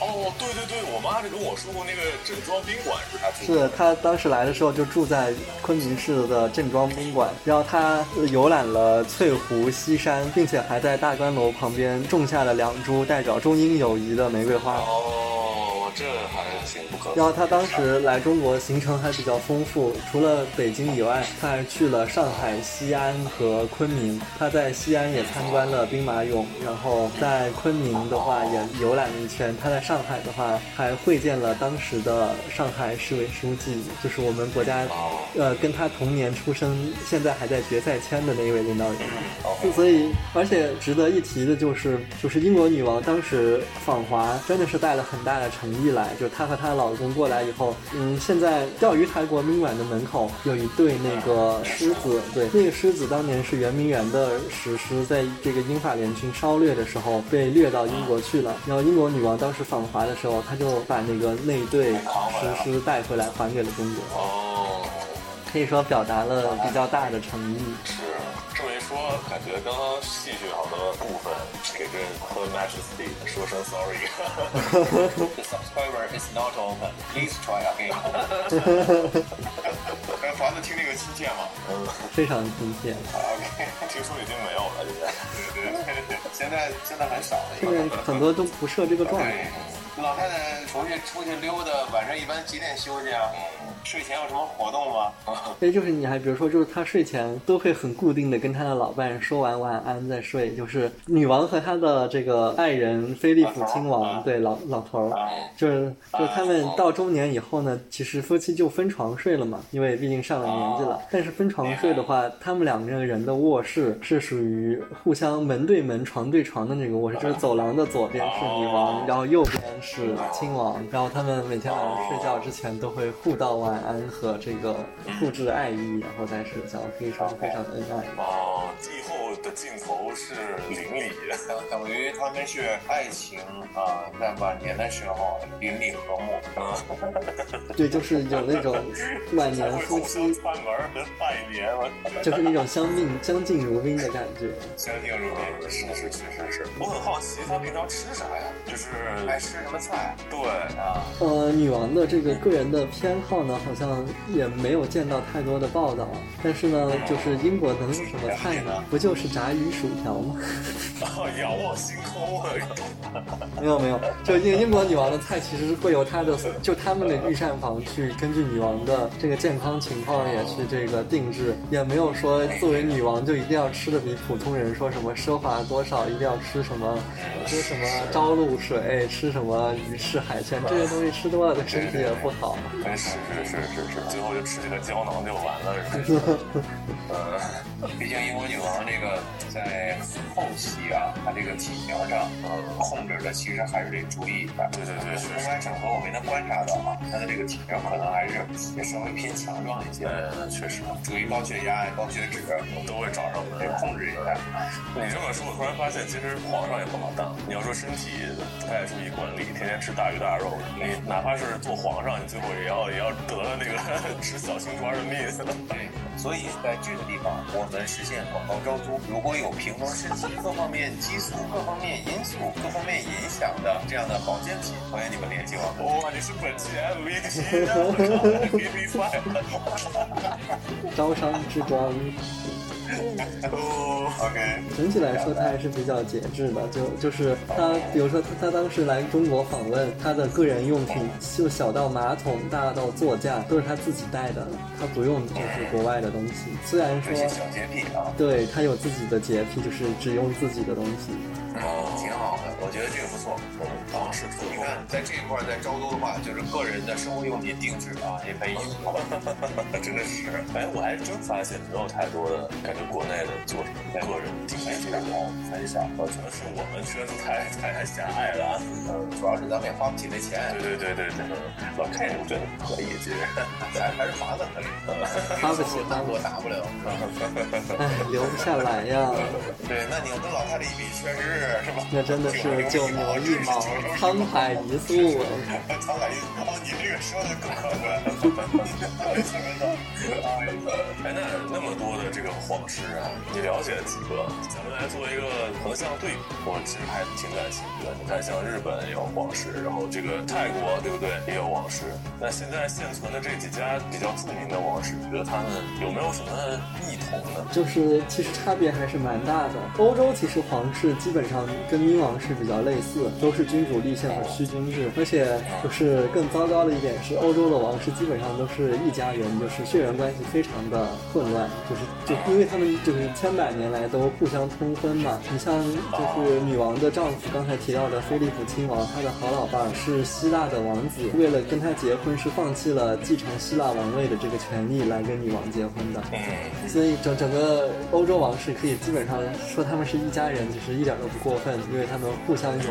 哦，对对对，我妈是跟我说过那个郑庄宾馆是她住。是她当时来的时候就住在昆明市的郑庄宾馆，然后她游览了翠湖、西山，并且还在大观楼旁边种下了两株代表中英友谊的玫瑰花。哦，这还挺不可。然后他当时来中国行程还比较丰富，除了北京以外，他还去了上海、西安和昆明。他在西安也参观了兵马俑，然后在昆明的话也游览了一圈。他在上海的话，还会见了当时的上海市委书记，就是我们国家，呃，跟他同年出生，现在还在决赛圈的那一位领导人。所以，而且值得一提的就是，就是英国女王当时访华，真的是带了很大的诚意来。就她和她老公过来以后，嗯，现在钓鱼台国宾馆的门口有一对那个狮子，对，那个狮子当年是圆明园的石狮，在这个英法联军烧掠的时候被掠到英国去了，然后英国女王当时访华的时候，她就把那个那对石狮带回来还给了中国。哦，可以说表达了比较大的诚意。是，这么一说，感觉刚刚戏剧好多部分给这 Her Majesty 说声 sorry。The subscriber is not open. Please try again. 刚房子听那个亲切吗？嗯，非常亲切。OK，听说已经没有了，现在。对对对，现在现在很少了。现在很多都不设这个状态。老太太出去出去溜达，晚上一般几点休息啊？睡前有什么活动吗？哎，就是你还比如说，就是她睡前都会很固定的跟她的老伴说完晚安再睡。就是女王和她的这个爱人菲利普亲王，对老老头儿，就是就是他们到中年以后呢，其实夫妻就分床睡了嘛，因为毕竟上了年纪了。但是分床睡的话，他们两个人的卧室是属于互相门对门、床对床的那个卧室，就是走廊的左边是女王，然后右边。是亲王，然后他们每天晚上睡觉之前都会互道晚安和这个互致爱意，然后再睡觉，非常非常恩爱。哦，帝后的镜头是邻里，等于他们是爱情啊，在晚年的时候邻里和睦。对，就是有那种晚年夫妻串门和拜年，就是那种相敬相敬如宾的感觉。相敬如宾，是是是是是。我很好奇，他平常吃啥呀？就是爱吃什么？菜对啊，呃，女王的这个个人的偏好呢，好像也没有见到太多的报道。但是呢，就是英国能有什么菜呢？不就是炸鱼薯条吗？仰望星空啊！没有没有，就英英国女王的菜其实是会由她的就他们的御膳房去根据女王的这个健康情况也去这个定制，也没有说作为女王就一定要吃的比普通人说什么奢华多少，一定要吃什么吃什么朝露水，吃什么。鱼翅海鲜这些东西吃多了对身体也不好。是是是是是，最后就吃几个胶囊就完了，是吧？呃，毕竟英国女王这个在后期啊，她这个体苗上呃控制的其实还是得注意一下。对对对，公开场合我没能观察到啊，她的这个体苗可能还是也稍微偏强壮一些。呃，确实，注意高血压、高血脂都会找上门，得控制一下。你这么说，我突然发现，其实皇上也不好当。你要说身体不太注意管理。天天吃大鱼大肉，你哪怕是做皇上，你最后也要也要得了那个 吃小青砖的命。对，所以在这个地方，我们实现广告招租。如果有平衡身体各方面激素、各方面因素、各方面影响的这样的保健品，欢迎你们联系我们。哇，你是本期 MVP 啊！Give me five。招商之光。哦，OK。整体来说，他还是比较节制的。就就是他，比如说他他当时来中国访问，他的个人用品就小到马桶，大到座驾，都是他自己带的，他不用就是国外的东西。虽然说小洁癖啊，对他有自己的洁癖，就是只用自己的东西。哦，挺好的，我觉得这个不错。嗯，王室出，你在这一块在昭都的话，就是个人的生活用品定制啊，也可以。真的是，哎，我还真发现没有太多的感觉，国内的做什么个人定制好分享，可能是我们圈子太太狭隘了。嗯，主要是咱们也花不起那钱。对对对对对，老 K 我觉得可以，其实还还是麻烦可以。花不起，单我打不了。哎，留不下来呀。对，那你要跟老太太一比，确实是。是吧？那真的是九牛一毛，沧海一粟。沧海一粟，哦，你这个说的更客观。哎，那那么多的这个皇室啊，你了解几个？咱们来做一个横向对比，我其实还挺感兴趣的。你看，像日本有皇室，然后这个泰国对不对，也有皇室。那现在现存的这几家比较著名的王室，觉得他们有没有什么异同呢？就是其实差别还是蛮大的。欧洲其实皇室基本上。跟英王室比较类似，都是君主立宪和虚君制，而且就是更糟糕的一点是，欧洲的王室基本上都是一家人，就是血缘关系非常的混乱，就是就因为他们就是千百年来都互相通婚嘛。你像就是女王的丈夫，刚才提到的菲利普亲王，他的好老伴是希腊的王子，为了跟他结婚是放弃了继承希腊王位的这个权利来跟女王结婚的。所以整整个欧洲王室可以基本上说他们是一家人，就是一点都不。过分，因为他们互相有，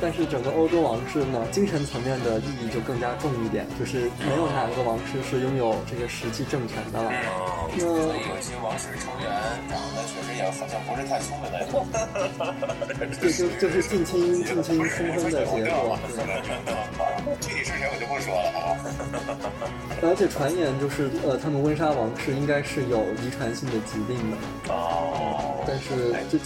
但是整个欧洲王室呢，精神层面的意义就更加重一点，就是没有哪个王室是拥有这个实际政权的了。那有些王室成员长得确实也好像不是太聪明的。对，就就是近亲近亲 通婚的结果。具体是谁我就不说了啊。而且传言就是，呃，他们温莎王室应该是有遗传性的疾病的。哦。但是这。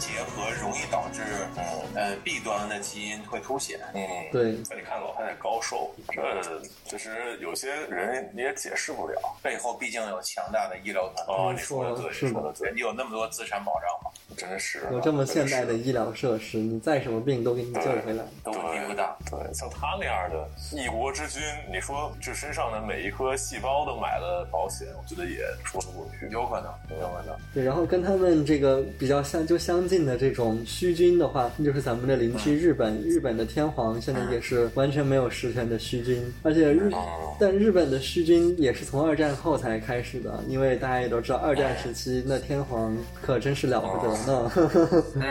结合容易导致嗯呃弊端的基因会凸显，嗯对。那你看老太太高寿，这其实有些人你也解释不了，背后毕竟有强大的医疗团队。哦，你说的对，说的对，你有那么多资产保障吗？真是有这么现代的医疗设施，你再什么病都给你救回来，都问题不大。对，像他那样的一国之君，你说这身上的每一颗细胞都买了保险，我觉得也说得过去。有可能，有可能。对，然后跟他们这个比较相，就相近的这种虚君的话，那就是咱们的邻居日本。日本的天皇现在也是完全没有实权的虚君，而且日，但日本的虚君也是从二战后才开始的，因为大家也都知道，二战时期那天皇可真是了不得。嗯，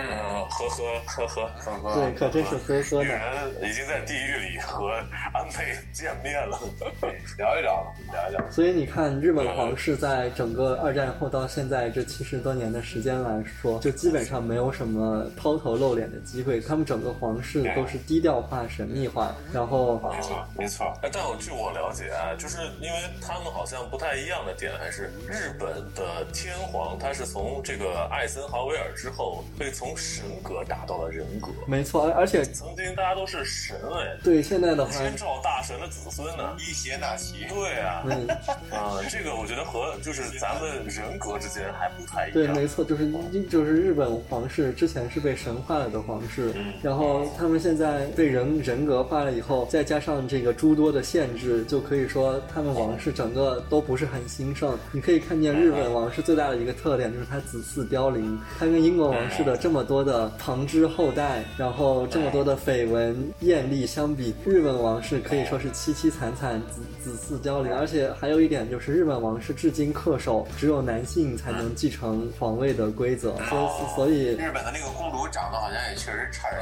呵呵呵呵呵呵，对，可真是呵呵呢。已经在地狱里和安倍见面了，聊一聊，聊一聊。所以你看，日本皇室在整个二战后到现在这七十多年的时间来说，就基本上没有什么抛头露脸的机会。他们整个皇室都是低调化、神秘化，然后没错，没错。但我据我了解啊，就是因为他们好像不太一样的点，还是日本的天皇他是从这个艾森豪威尔。之后被从神格打到了人格，没错，而且曾经大家都是神哎，对，现在的话，天照大神的子孙呢，一邪那岐，对啊，啊，这个我觉得和就是咱们人格之间还不太一样，对，没错，就是就是日本皇室之前是被神化了的皇室，然后他们现在被人人格化了以后，再加上这个诸多的限制，就可以说他们王室整个都不是很兴盛。你可以看见日本王室最大的一个特点就是它子嗣凋零，它跟英国王室的这么多的旁支后代，然后这么多的绯闻艳丽相比，日本王室可以说是凄凄惨惨，子子嗣凋零。而且还有一点就是，日本王室至今恪守只有男性才能继承皇位的规则，所以所以日本的那个公主长得好像也确实差人。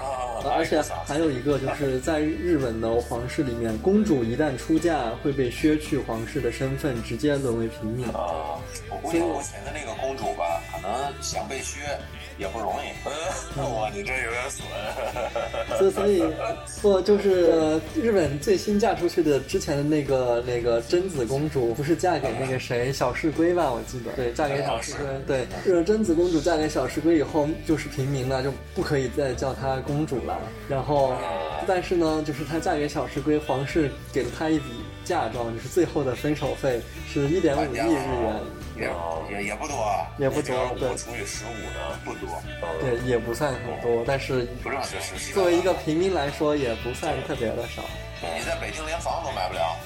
而且还有一个就是在日本的皇室里面，公主一旦出嫁会被削去皇室的身份，直接沦为平民。啊，我估计目前的那个公主吧，可能想被削。也不容易，哇，你这有点损。所所以，不就是日本最新嫁出去的之前的那个那个贞子公主，不是嫁给那个谁小室圭吧？我记得，对，嫁给小室圭。对，是贞子公主嫁给小室圭以后，就是平民了，就不可以再叫她公主了。然后，但是呢，就是她嫁给小室圭，皇室给了她一笔。嫁妆，就是最后的分手费是一点五亿日元。也也也不多，也不多，对，除以十五呢，不多，对，也不算很多，但是，作为一个平民来说，也不算特别的少。你在北京连房都买不了，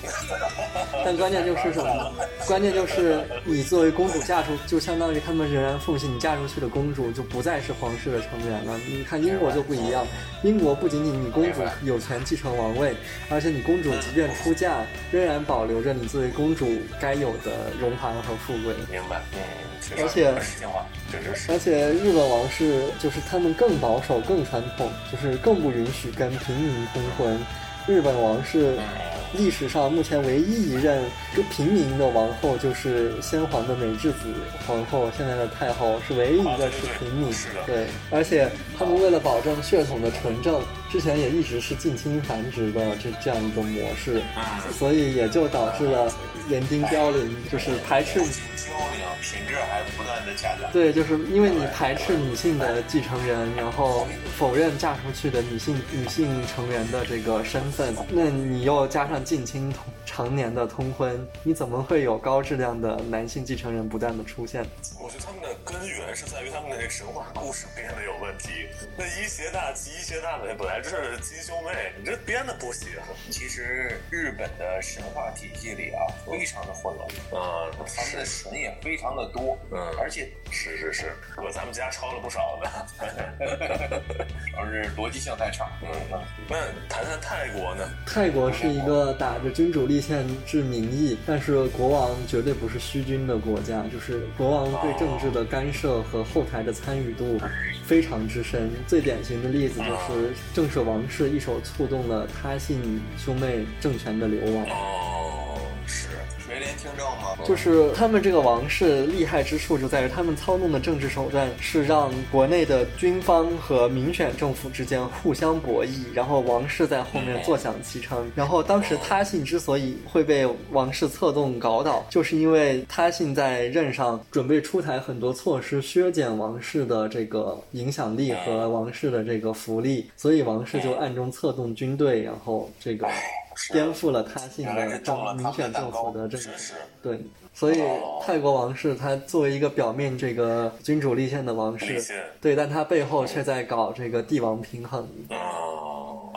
但关键就是什么？关键就是你作为公主嫁出，就相当于他们仍然奉行你嫁出去的公主就不再是皇室的成员了。你看英国就不一样，英国不仅仅你公主有权继承王位，而且你公主即便出嫁，仍然保留着你作为公主该有的荣华和富贵。明白，嗯，而且。而且日本王室就是他们更保守、更传统，就是更不允许跟平民通婚。日本王室历史上目前唯一一任平民的王后就是先皇的美智子皇后，现在的太后是唯一一个是平民。对，而且他们为了保证血统的纯正，之前也一直是近亲繁殖的这这样一种模式，所以也就导致了园丁凋零，就是排斥。品质还不断的下降。对，就是因为你排斥女性的继承人，然后否认嫁出去的女性女性成员的这个身份，那你又加上近亲通常年的通婚，你怎么会有高质量的男性继承人不断的出现？我觉得他们的根源是在于他们的那神话故事编的有问题。那一邪大吉、一邪大美本来就是亲兄妹，你这编的不行。其实日本的神话体系里啊，非常的混乱，啊，他们的神也非常。的多，嗯，而且是是是，和咱们家抄了不少的，而是逻辑性太差。嗯，那谈谈泰国呢？泰国是一个打着君主立宪制民意，但是国王绝对不是虚君的国家，就是国王对政治的干涉和后台的参与度非常之深。最典型的例子就是正是王室一手促动了他信兄妹政权的流亡。哦，是。垂帘听政吗？就是他们这个王室厉害之处就在于他们操弄的政治手段是让国内的军方和民选政府之间互相博弈，然后王室在后面坐享其成。然后当时他信之所以会被王室策动搞倒，就是因为他信在任上准备出台很多措施削减王室的这个影响力和王室的这个福利，所以王室就暗中策动军队，然后这个。颠覆了他信的政民选政府的这个对，所以泰国王室他作为一个表面这个君主立宪的王室，对，但他背后却在搞这个帝王平衡。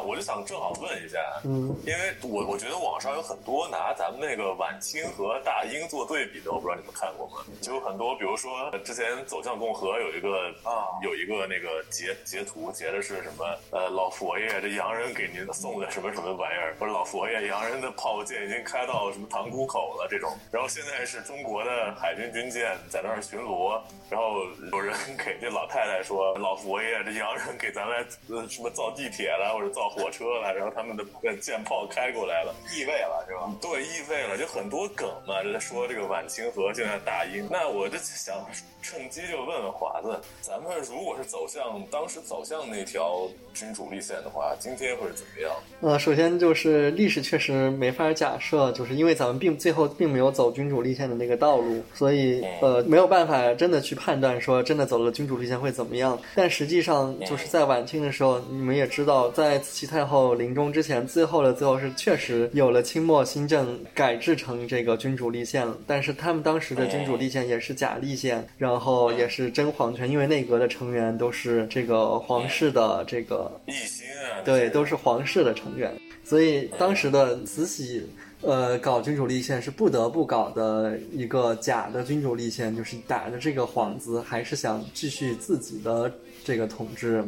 我就想正好问一下，嗯，因为我我觉得网上有很多拿咱们那个晚清和大英做对比的，我不知道你们看过吗？就很多，比如说之前《走向共和》有一个啊，有一个那个截截图，截的是什么？呃，老佛爷这洋人给您送的什么什么玩意儿？不是老佛爷，洋人的炮舰已经开到什么塘沽口了这种。然后现在是中国的海军军舰在那儿巡逻，然后有人 给这老太太说，老佛爷这洋人给咱们呃什么造地铁了或者造。火车了，然后他们的舰炮开过来了，意味了是吧？对，意味了，就很多梗嘛，就在说这个晚清和现在大英。那我就想趁机就问问华子，咱们如果是走向当时走向那条君主立宪的话，今天会是怎么样？呃，首先就是历史确实没法假设，就是因为咱们并最后并没有走君主立宪的那个道路，所以呃没有办法真的去判断说真的走了君主立宪会怎么样。但实际上就是在晚清的时候，你们也知道，在慈禧太后临终之前，最后的最后是确实有了清末新政改制成这个君主立宪了。但是他们当时的君主立宪也是假立宪，然后也是真皇权，因为内阁的成员都是这个皇室的这个一心啊，对，都是皇室的成员，所以当时的慈禧，呃，搞君主立宪是不得不搞的一个假的君主立宪，就是打着这个幌子，还是想继续自己的这个统治。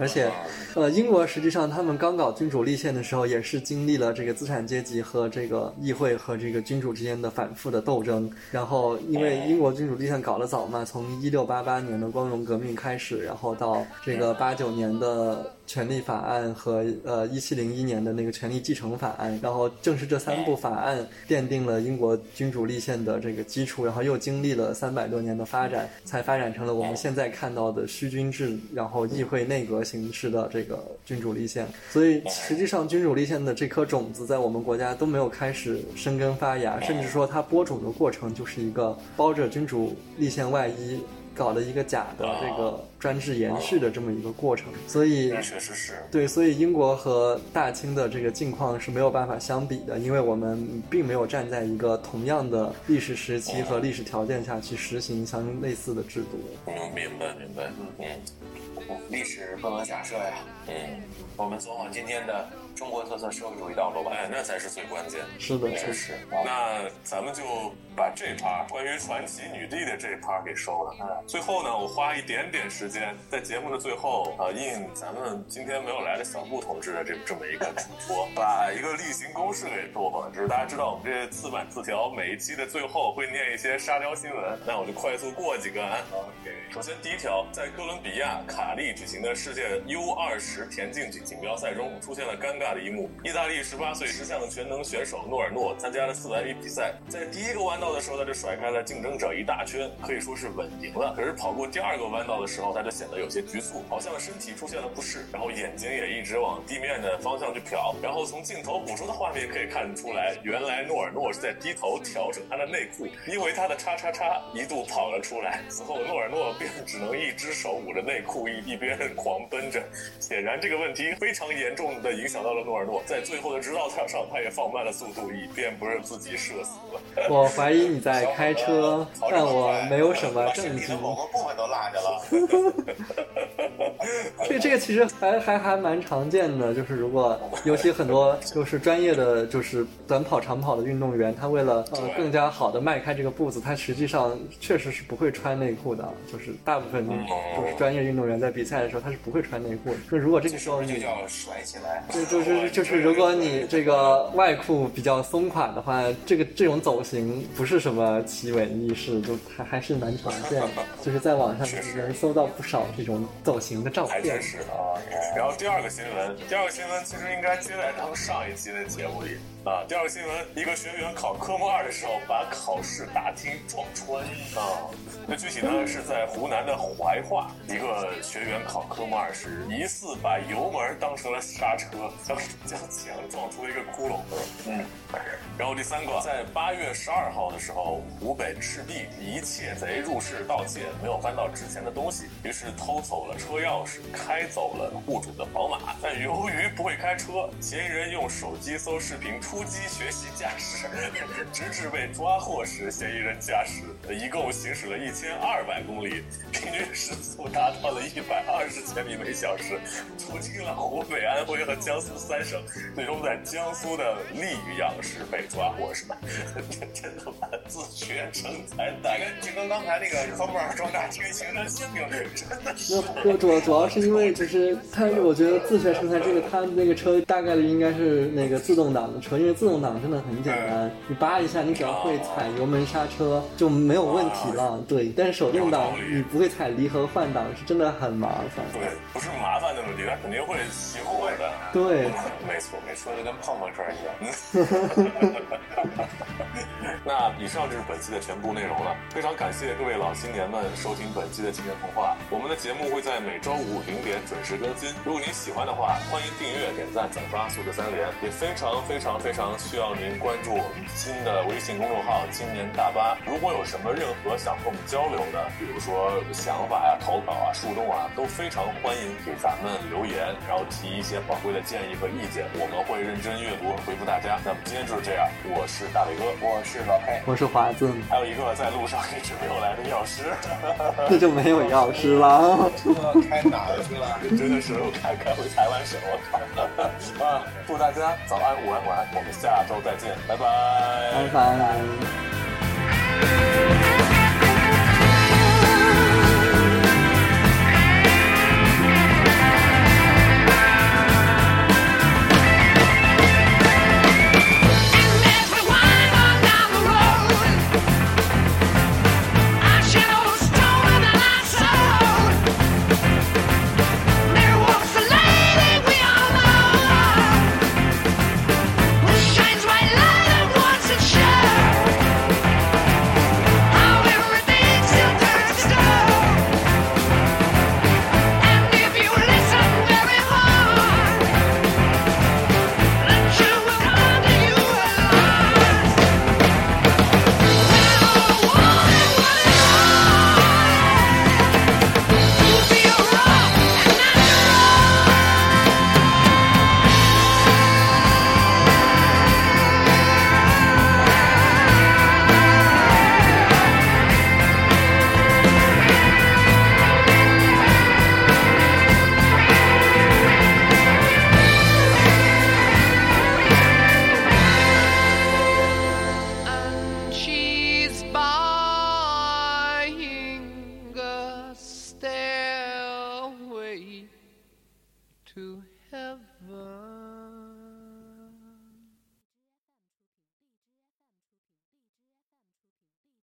而且，呃，英国实际上他们刚搞君主立宪的时候，也是经历了这个资产阶级和这个议会和这个君主之间的反复的斗争。然后，因为英国君主立宪搞得早嘛，从一六八八年的光荣革命开始，然后到这个八九年的。权利法案和呃一七零一年的那个权利继承法案，然后正是这三部法案奠定了英国君主立宪的这个基础，然后又经历了三百多年的发展，才发展成了我们现在看到的虚君制，然后议会内阁形式的这个君主立宪。所以实际上君主立宪的这颗种子在我们国家都没有开始生根发芽，甚至说它播种的过程就是一个包着君主立宪外衣。搞了一个假的这个专制延续的这么一个过程，所以确实是对，所以英国和大清的这个境况是没有办法相比的，因为我们并没有站在一个同样的历史时期和历史条件下去实行相类似的制度。嗯，明白明白，嗯，历史不能假设呀，嗯，我们走往今天的。中国特色社会主义道路吧，哎，那才是最关键。是的，确实。那咱们就把这趴关于传奇女帝的这趴给收了。嗯，最后呢，我花一点点时间在节目的最后啊，应咱们今天没有来的小布同志的这这么一个嘱托，把一个例行公事给做了。就是大家知道我们这次版字条每一期的最后会念一些沙雕新闻，那我就快速过几个。OK，首先第一条，在哥伦比亚卡利举行的世界 U 二十田径锦锦标赛中，出现了尴尬的一幕。意大利十八岁十项全能选手诺尔诺参加了四百米比赛，在第一个弯道的时候，他就甩开了竞争者一大圈，可以说是稳赢了。可是跑过第二个弯道的时候，他就显得有些局促，好像身体出现了不适，然后眼睛也一直往地面的方向去瞟。然后从镜头捕捉的画面可以看出来，原来诺尔诺是在低头调整他的内裤，因为他的叉叉叉一度跑了出来。此后，诺尔诺便只能一只手捂着内裤，一一边狂奔着。显然，这个问题非常严重的影响到了诺尔诺。在最后的直道场上，他也放慢了速度，以便不是自己射死了。我怀疑你在开车，但我没有什么证据。某个部分都落下了。这这个其实还还还蛮常见的，就是如果尤其很多就是专业的就是短跑长跑的运动员，他为了呃更加好的迈开这个步子，他实际上确实是不会穿内裤的。就是大部分就是专业运动员在比赛的时候，他是不会穿内裤的。就如果这个时候你就叫甩起来，就就是就是。如果你这个外裤比较松垮的话，这个这种走形不是什么奇闻异事，就还还是蛮常见的，就是在网上能搜到不少这种走形的照片。确实啊。然后第二个新闻，第二个新闻其实应该接在咱们上一期的节目里啊。第二个新闻，一个学员考科目二的时候把考试大厅撞穿啊。那具体呢是在湖南的怀化，一个学员考科目二时，疑似把油门当成了刹车，将将墙撞出了一个窟窿。嗯，然后第三个，在八月十二号的时候，湖北赤壁一窃贼入室盗窃，没有翻到值钱的东西，于是偷走了车钥匙，开走了户主的宝马。但由于不会开车，嫌疑人用手机搜视频突击学习驾驶，直至被抓获时，嫌疑人驾驶一共行驶了一。一千二百公里，平均时速达到了一百二十千米每小时，途经了湖北、安徽和江苏三省，最终在江苏的溧阳市被抓获，是吧？真的蛮自学成才，大概就跟刚才那个科目二撞大厅形成性命，真的是。那主主要是因为就是他，我觉得自学成才这个，他那个车大概率应该是那个自动挡的车，因为自动挡真的很简单，你扒一下，你只要会踩油门刹车就没有问题了，对。但是手动挡你不会踩离合换挡是真的很麻烦。对，不是麻烦的问题，它肯定会熄火的。对，没错，没错，就跟碰碰车一样。那以上就是本期的全部内容了，非常感谢各位老青年们收听本期的青年童话。我们的节目会在每周五零点准时更新。如果您喜欢的话，欢迎订阅、点赞、转发、素质三连。也非常非常非常需要您关注我们新的微信公众号“青年大巴”。如果有什么任何想和我们交流的，比如说想法呀、投稿啊、树洞啊，都非常欢迎给咱们留言，然后提一些宝贵的建议和意见，我们会认真阅读回复大家。那么今天就是这样，我是大伟哥，我是老黑，我是华子，还有一个在路上一直没有来的药师，这就没有药师了，开哪去了？真的是开开回台湾省，我靠！啊，祝大家早安、午安、晚安，我们下周再见，拜拜，拜拜。